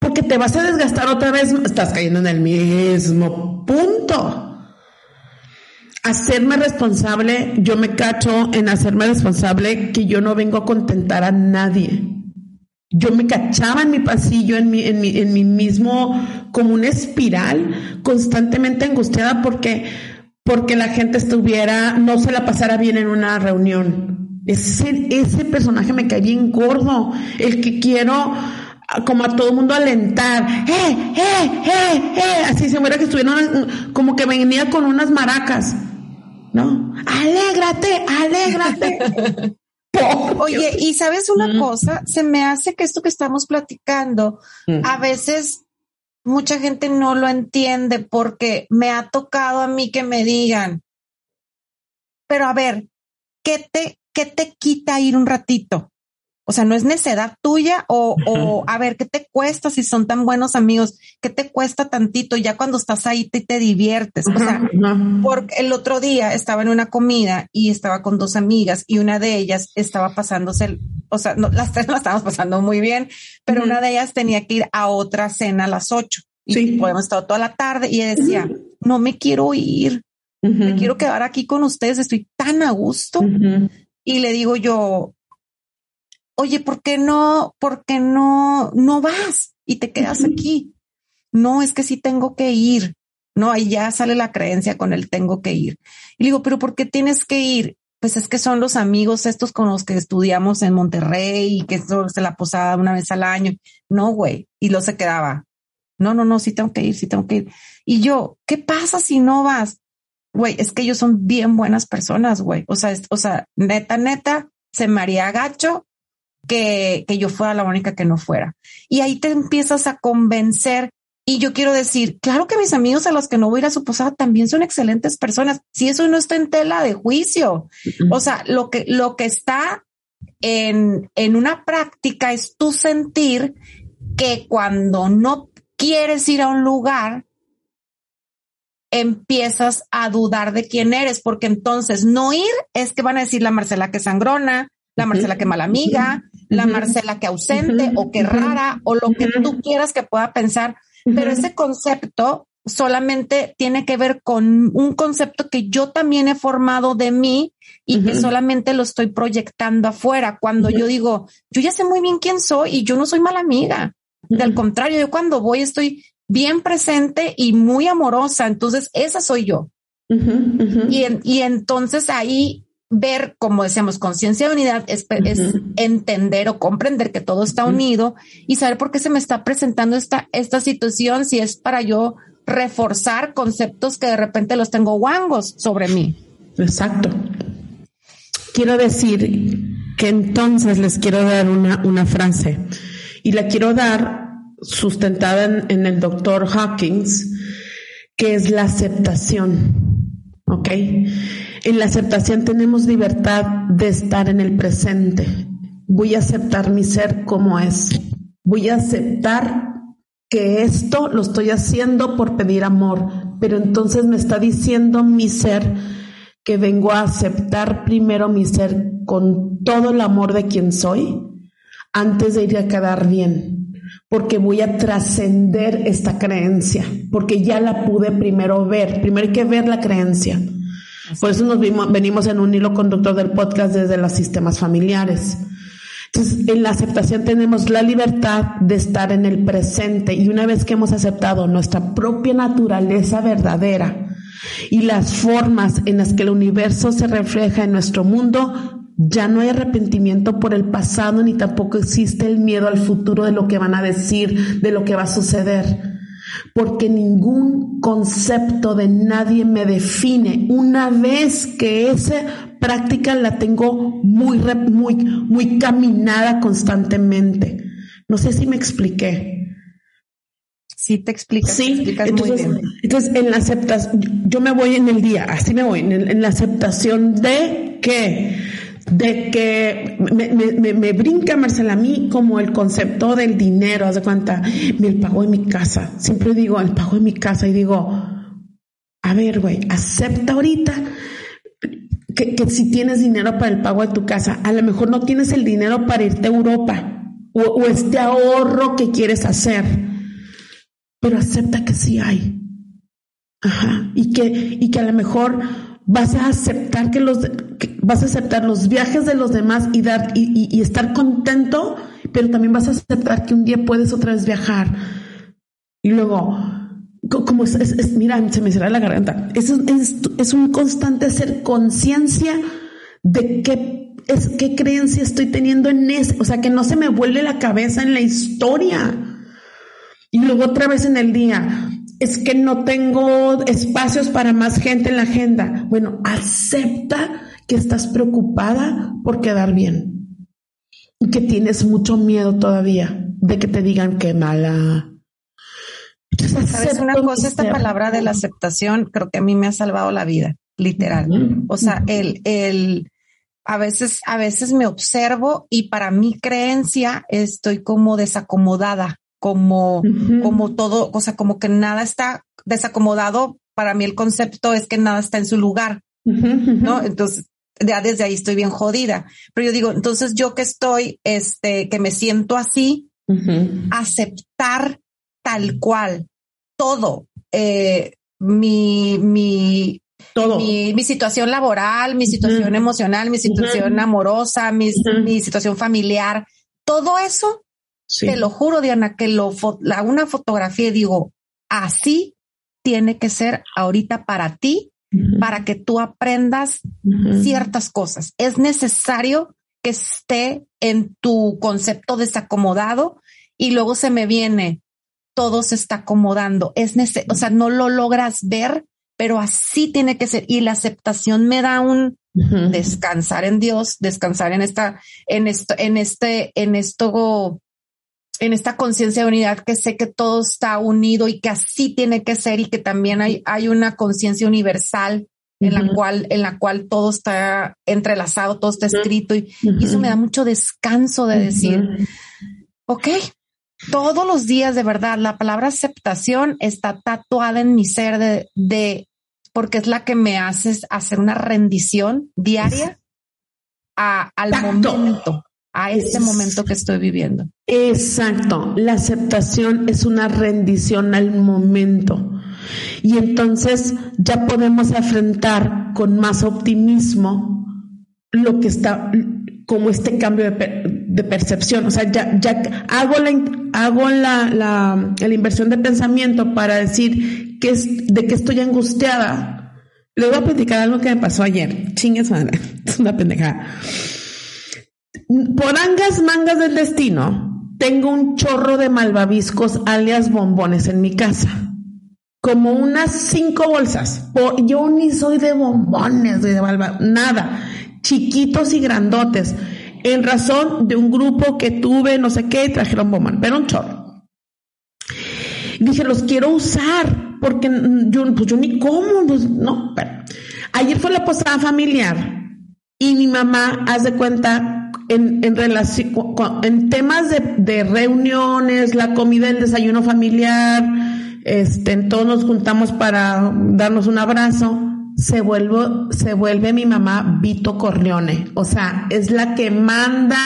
Porque te vas a desgastar otra vez, estás cayendo en el mismo punto. Hacerme responsable, yo me cacho en hacerme responsable que yo no vengo a contentar a nadie. Yo me cachaba en mi pasillo, en mi, en mi, en mi mismo, como una espiral, constantemente angustiada porque, porque la gente estuviera, no se la pasara bien en una reunión. Ese, ese personaje me cae bien gordo, el que quiero como a todo mundo alentar, ¡eh, eh, eh, eh! Así se muera que estuvieron, como que venía con unas maracas. ¿No? Alégrate, alégrate. *laughs* Oye, y sabes una cosa, se me hace que esto que estamos platicando, a veces mucha gente no lo entiende porque me ha tocado a mí que me digan, pero a ver, ¿qué te, qué te quita ir un ratito? O sea, no es necedad tuya o, o, a ver, ¿qué te cuesta si son tan buenos amigos? ¿Qué te cuesta tantito? Ya cuando estás ahí te, te diviertes. O sea, porque el otro día estaba en una comida y estaba con dos amigas y una de ellas estaba pasándose, o sea, no, las tres la estábamos pasando muy bien, pero una de ellas tenía que ir a otra cena a las ocho y sí. podemos estar toda la tarde y ella decía, no me quiero ir, me quiero quedar aquí con ustedes, estoy tan a gusto. Y le digo yo, oye, ¿por qué no, por qué no, no vas y te quedas aquí? No, es que sí tengo que ir. No, ahí ya sale la creencia con el tengo que ir. Y digo, pero ¿por qué tienes que ir? Pues es que son los amigos estos con los que estudiamos en Monterrey y que se la posada una vez al año. No, güey. Y lo se quedaba. No, no, no, sí tengo que ir, sí tengo que ir. Y yo, ¿qué pasa si no vas? Güey, es que ellos son bien buenas personas, güey. O sea, o sea, neta, neta, se me haría gacho que, que yo fuera la única que no fuera. Y ahí te empiezas a convencer. Y yo quiero decir, claro que mis amigos a los que no voy a ir a su posada también son excelentes personas. Si eso no está en tela de juicio, o sea, lo que, lo que está en, en una práctica es tu sentir que cuando no quieres ir a un lugar, empiezas a dudar de quién eres, porque entonces no ir es que van a decir la Marcela que sangrona, la Marcela que mala amiga, la Marcela que ausente o que rara o lo que tú quieras que pueda pensar, pero ese concepto solamente tiene que ver con un concepto que yo también he formado de mí y que solamente lo estoy proyectando afuera. Cuando yo digo, yo ya sé muy bien quién soy y yo no soy mala amiga. Del contrario, yo cuando voy estoy bien presente y muy amorosa. Entonces, esa soy yo. Y, y entonces ahí ver, como decíamos, conciencia de unidad es, entender o comprender que todo está unido y saber por qué se me está presentando esta, esta situación, si es para yo reforzar conceptos que de repente los tengo guangos sobre mí. Exacto. Quiero decir que entonces les quiero dar una, una frase y la quiero dar sustentada en, en el doctor Hawkins, que es la aceptación. ¿Ok? En la aceptación tenemos libertad de estar en el presente. Voy a aceptar mi ser como es. Voy a aceptar que esto lo estoy haciendo por pedir amor, pero entonces me está diciendo mi ser que vengo a aceptar primero mi ser con todo el amor de quien soy antes de ir a quedar bien, porque voy a trascender esta creencia, porque ya la pude primero ver, primero hay que ver la creencia. Por eso nos venimos en un hilo conductor del podcast desde los sistemas familiares. Entonces, en la aceptación tenemos la libertad de estar en el presente y una vez que hemos aceptado nuestra propia naturaleza verdadera y las formas en las que el universo se refleja en nuestro mundo, ya no hay arrepentimiento por el pasado ni tampoco existe el miedo al futuro de lo que van a decir, de lo que va a suceder porque ningún concepto de nadie me define una vez que esa práctica la tengo muy, muy, muy caminada constantemente. No sé si me expliqué. Sí, te explicas. Sí, entonces, entonces en la aceptación, yo me voy en el día, así me voy, en, en la aceptación de que de que me, brinca Marcela a mí como el concepto del dinero, haz de cuenta, el pago de mi casa. Siempre digo el pago de mi casa y digo, a ver, güey, acepta ahorita que, que, si tienes dinero para el pago de tu casa, a lo mejor no tienes el dinero para irte a Europa o, o este ahorro que quieres hacer, pero acepta que sí hay. Ajá. Y que, y que a lo mejor vas a aceptar que los vas a aceptar los viajes de los demás y dar y, estar contento, pero también vas a aceptar que un día puedes otra vez viajar. Y luego, como es, mira, se me cierra la garganta. Es, es, un constante hacer conciencia de qué es qué creencia estoy teniendo en ese, o sea, que no se me vuelve la cabeza en la historia. Y luego otra vez en el día, es que no tengo espacios para más gente en la agenda. Bueno, acepta que estás preocupada por quedar bien y que tienes mucho miedo todavía de que te digan que mala. ¿Sabes una cosa? Esta palabra de la aceptación creo que a mí me ha salvado la vida, literal. O sea, el, el, a veces, a veces me observo y para mi creencia estoy como desacomodada como, como todo, o sea, como que nada está desacomodado. Para mí el concepto es que nada está en su lugar, ¿no? Entonces, ya desde ahí estoy bien jodida. Pero yo digo, entonces yo que estoy, este, que me siento así, aceptar tal cual todo, eh, mi, mi, todo. Mi, mi, situación laboral, mi situación emocional, mi situación amorosa, mi, mi situación familiar, todo eso te lo juro, Diana, que lo la, una fotografía y digo, así tiene que ser ahorita para ti, para que tú aprendas ciertas cosas. Es necesario que esté en tu concepto desacomodado y luego se me viene, todo se está acomodando. Es o sea, no lo logras ver, pero así tiene que ser. Y la aceptación me da un descansar en Dios, descansar en esta, en esto, en este, en esto en esta conciencia de unidad que sé que todo está unido y que así tiene que ser y que también hay, hay una conciencia universal en la cual, en la cual todo está entrelazado, todo está escrito y, eso me da mucho descanso de decir, ok, todos los días de verdad, la palabra aceptación está tatuada en mi ser de, de porque es la que me hace hacer una rendición diaria a, al momento a este momento que estoy viviendo. Exacto, la aceptación es una rendición al momento. Y entonces ya podemos afrontar con más optimismo lo que está, como este cambio de, percepción. O sea, ya, ya hago la, hago la, la, la inversión de pensamiento para decir que es, de que estoy angustiada. Le voy a platicar algo que me pasó ayer. Chingues madre, *laughs* es una pendejada. Por angas mangas del destino, tengo un chorro de malvaviscos alias bombones en mi casa. Como unas cinco bolsas. yo ni soy de bombones, de malva, nada. Chiquitos y grandotes. En razón de un grupo que tuve, no sé qué, trajeron bombón, pero un chorro. Dije, los quiero usar, porque yo, pues yo ni como, pues no. Pero. Ayer fue la posada familiar y mi mamá, haz de cuenta, en, en temas de, reuniones, la comida, el desayuno familiar, este, todos nos juntamos para darnos un abrazo, se vuelve, se vuelve mi mamá Vito Corleone. O sea, es la que manda,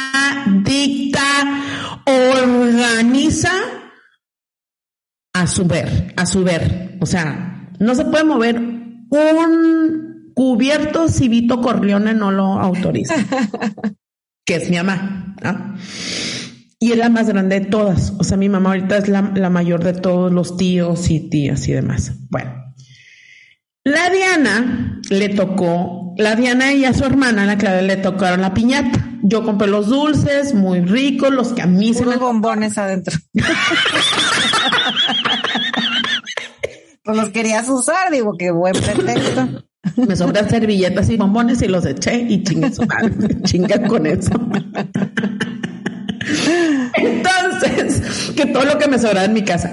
dicta, organiza a su ver, a su ver. O sea, no se puede mover un cubierto si Vito Corleone no lo autoriza. *laughs* que es mi mamá. Y es la más grande de todas. O sea, mi mamá ahorita es la, mayor de todos los tíos y tías y demás. Bueno, la Diana le tocó, la Diana y a su hermana, la que le tocaron la piñata. Yo compré los dulces, muy ricos, los que a mí se me... bombones adentro. *laughs* pues los querías usar, digo, qué buen pretexto. Me sobran servilletas y bombones y los eché y chinga, *laughs* chinga con eso. Entonces, que todo lo que me sobraba en mi casa.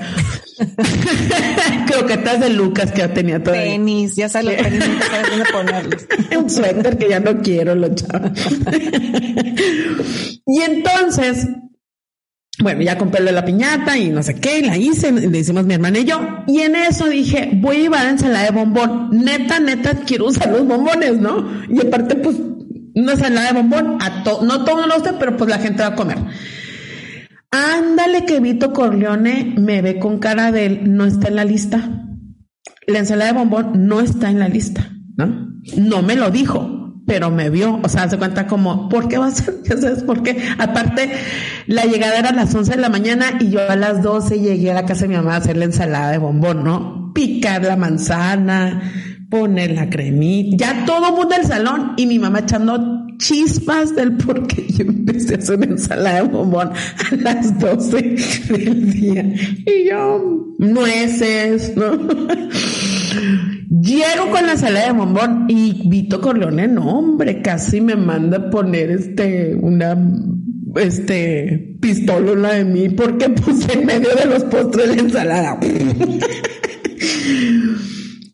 *laughs* Croquetas de Lucas que tenía todo. Tenis, ya sabes los tenis, no sabes dónde ponerlos. *laughs* Un suéter que ya no quiero, lo chavo. y entonces, bueno, ya compré la piñata y no sé qué, la hice, le hicimos mi hermana y yo. Y en eso dije, voy a llevar ensalada de bombón. Neta, neta, quiero usar los bombones, ¿no? Y aparte, pues, una ensalada de bombón, a no todo lo sé, pero pues la gente va a comer. Ándale que Vito Corleone me ve con cara de él, no está en la lista. La ensalada de bombón no está en la lista. ¿no? No me lo dijo, pero me vio, o sea, se cuenta como, ¿por qué va a ser? ¿Ya sabes por qué? Aparte, la llegada era a las 11 de la mañana y yo a las 12 llegué a la casa de mi mamá a hacer la ensalada de bombón, ¿no? Picar la manzana, poner la cremita, ya todo mundo el salón y mi mamá echando chispas del por qué yo empecé a hacer una ensalada de bombón a las 12 del día. Y yo, nueces, ¿no? Llego con la ensalada de bombón y Vito Corleone, no, hombre, casi me manda a poner este, una, este, pistola de mí porque puse en medio de los postres la ensalada. *laughs*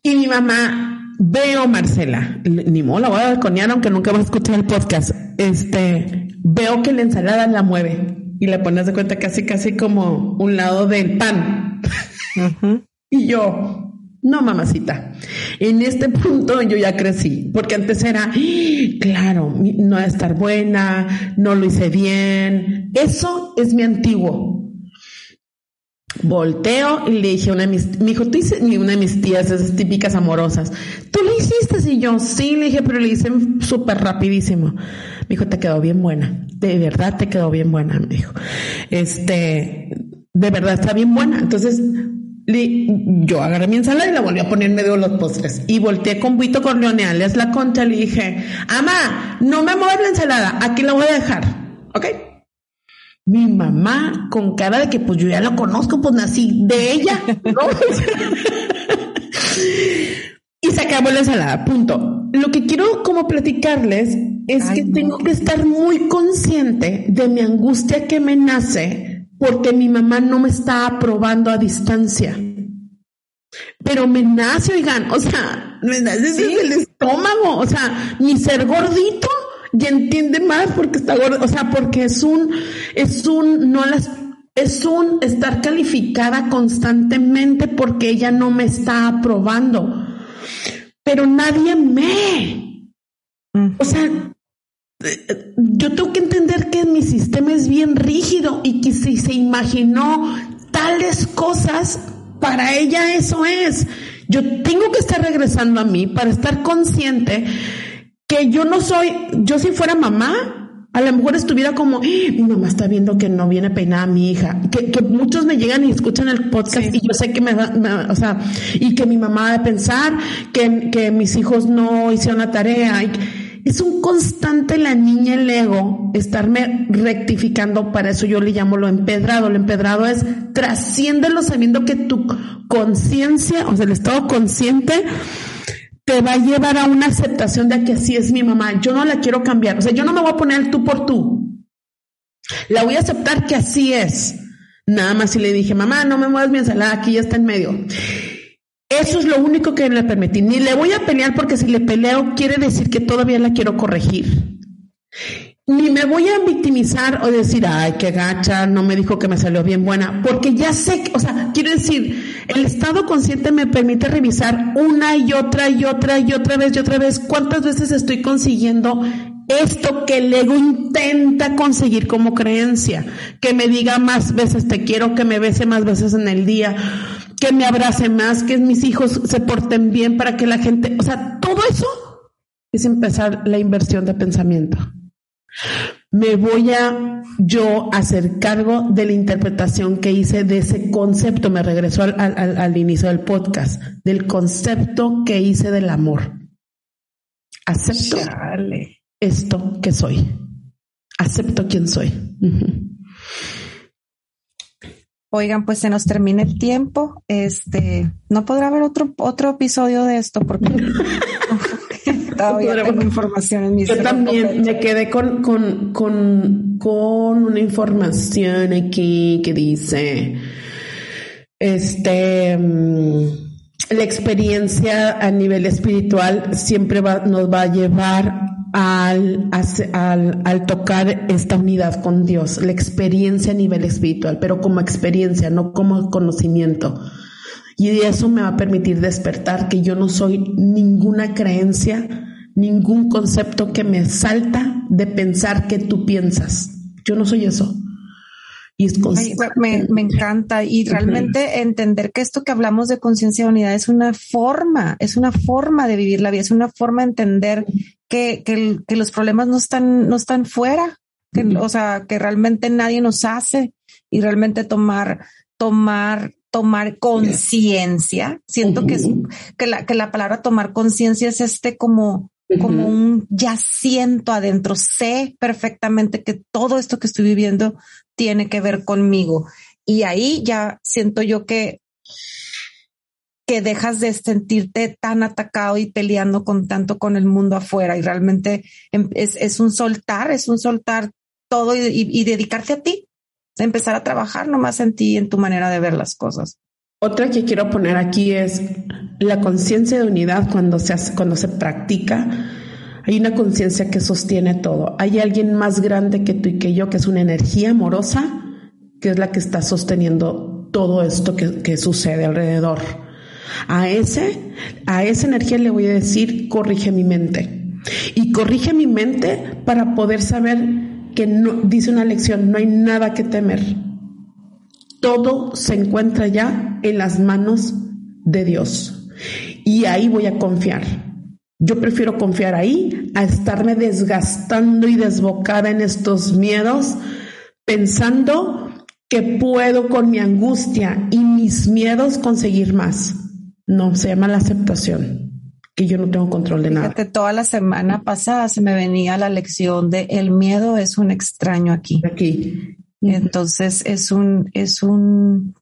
y mi mamá Veo, Marcela, ni modo, la voy a balconear aunque nunca vas a escuchar el podcast. Este, veo que la ensalada la mueve y le pones de cuenta casi, casi como un lado del pan. y yo, no, mamacita. En este punto yo ya crecí, porque antes era, claro, no estar buena, no lo hice bien. Eso es mi antiguo. Volteo y le dije a una de mis, me dijo, tú hiciste, una de mis tías, esas típicas amorosas, tú le hiciste, y yo, sí, le dije, pero le hice súper rapidísimo. Me dijo, te quedó bien buena, de verdad te quedó bien buena, me dijo. Este, de verdad está bien buena. Entonces, yo agarré mi ensalada y la volví a poner en medio de los postres. Y volteé con Buito Corleone, alias la concha, le dije, ama, no me muevas la ensalada, aquí la voy a dejar, ¿ok? Mi mamá con cara de que pues yo ya lo conozco, pues nací de ella, *laughs* y se acabó la ensalada, punto. Lo que quiero como platicarles es que tengo que estar muy consciente de mi angustia que me nace porque mi mamá no me está aprobando a distancia. Pero me nace, oigan, o sea, me nace desde el estómago, o sea, mi ser gordito y entiende más porque está gordo, o sea, porque es un, es un, no las, es un estar calificada constantemente porque ella no me está aprobando. Pero nadie me. O sea, yo tengo que entender que mi sistema es bien rígido y que si se imaginó tales cosas, para ella eso es. Yo tengo que estar regresando a mí para estar consciente que yo no soy, yo si fuera mamá, a lo mejor estuviera como, ¡Ah! mi mamá está viendo que no viene peinada mi hija, que, que muchos me llegan y escuchan el podcast y yo sé que me, o sea, y que mi mamá de pensar que, que mis hijos no hicieron la tarea. Es un constante la niña, el ego, estarme rectificando, para eso yo le llamo lo empedrado. Lo empedrado es trasciéndelo sabiendo que tu conciencia, o sea, el estado consciente, te va a llevar a una aceptación de que así es mi mamá. Yo no la quiero cambiar. O sea, yo no me voy a poner tú por tú. La voy a aceptar que así es. Nada más si le dije, mamá, no me muevas mi ensalada, aquí ya está en medio. Eso es lo único que le permití. Ni le voy a pelear porque si le peleo quiere decir que todavía la quiero corregir ni me voy a victimizar o decir, ay, qué gacha, no me dijo que me salió bien buena, porque ya sé, o sea, quiero decir, el estado consciente me permite revisar una y otra y otra y otra vez y otra vez cuántas veces estoy consiguiendo esto que el ego intenta conseguir como creencia, que me diga más veces te quiero, que me bese más veces en el día, que me abrace más, que mis hijos se porten bien para que la gente, o sea, todo eso es empezar la inversión de pensamiento. Me voy a yo hacer cargo de la interpretación que hice de ese concepto. Me regreso al, inicio del podcast, del concepto que hice del amor. Acepto esto que soy. Acepto quién soy. Oigan, pues se nos termina el tiempo. Este, no podrá haber otro otro episodio de esto porque *laughs* información en mi Yo también me quedé con, con, con, con una información aquí que dice, este, mm, la experiencia a nivel espiritual siempre va, nos va a llevar al, al, al, tocar esta unidad con Dios, la experiencia a nivel espiritual, pero como experiencia, no como conocimiento. Y eso me va a permitir despertar que yo no soy ninguna creencia ningún concepto que me salta de pensar que tú piensas. Yo no soy eso. Y es me, me, encanta y realmente entender que esto que hablamos de conciencia de unidad es una forma, es una forma de vivir la vida, es una forma de entender que, que, que los problemas no están, no están fuera, que, o sea, que realmente nadie nos hace y realmente tomar, tomar, tomar conciencia. Siento que, es, que, la, que la palabra tomar conciencia es este como, como un ya siento adentro, sé perfectamente que todo esto que estoy viviendo tiene que ver conmigo. Y ahí ya siento yo que que dejas de sentirte tan atacado y peleando con tanto con el mundo afuera y realmente em, es, es un soltar, es un soltar todo y, dedicarte a ti, empezar a trabajar nomás en ti, en tu manera de ver las cosas. Otra que quiero poner aquí es la conciencia de unidad cuando se hace, cuando se practica. Hay una conciencia que sostiene todo. Hay alguien más grande que tú y que yo, que es una energía amorosa, que es la que está sosteniendo todo esto que, que sucede alrededor. A ese, a esa energía le voy a decir, corrige mi mente. Y corrige mi mente para poder saber que no, dice una lección, no hay nada que temer. Todo se encuentra ya en las manos de Dios. Y ahí voy a confiar. Yo prefiero confiar ahí a estarme desgastando y desbocada en estos miedos, pensando que puedo con mi angustia y mis miedos conseguir más. No, se llama la aceptación que yo no tengo control de nada. toda la semana pasada se me venía la lección de el miedo es un extraño aquí. Aquí. Entonces es un, es un,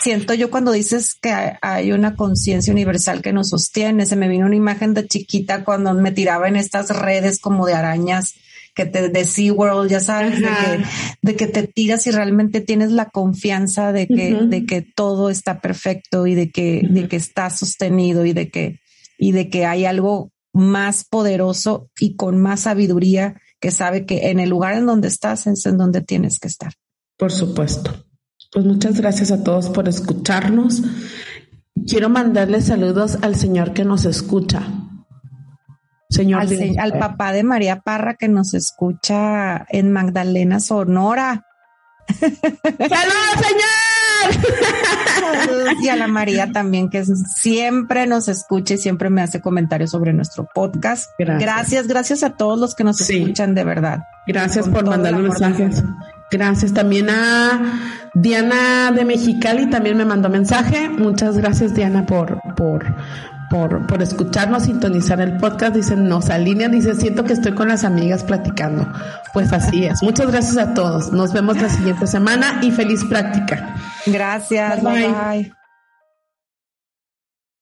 siento yo cuando dices que hay una conciencia universal que nos sostiene, se me vino una imagen de chiquita cuando me tiraba en estas redes como de arañas que te de SeaWorld, ya sabes, de que, de que, te tiras y realmente tienes la confianza de que, de que todo está perfecto y de que, de que está sostenido y de que y de que hay algo más poderoso y con más sabiduría que sabe que en el lugar en donde estás es en donde tienes que estar. Por supuesto. Pues muchas gracias a todos por escucharnos. Quiero mandarle saludos al Señor que nos escucha. Señor. Al, al papá de María Parra que nos escucha en Magdalena, Sonora. *laughs* ¡Saludos, señor! y a la María también, que siempre nos escucha y siempre me hace comentarios sobre nuestro podcast. Gracias, gracias, a todos los que nos escuchan de verdad. Gracias por mandar mensajes. Gracias también a Diana de Mexicali, también me mandó mensaje. Muchas gracias, Diana, por, por, por, por escucharnos, sintonizar el podcast. Dicen, nos alinean, dice, siento que estoy con las amigas platicando. Pues así es. Muchas gracias a todos. Nos vemos la siguiente semana y feliz práctica. Gracias. bye. bye.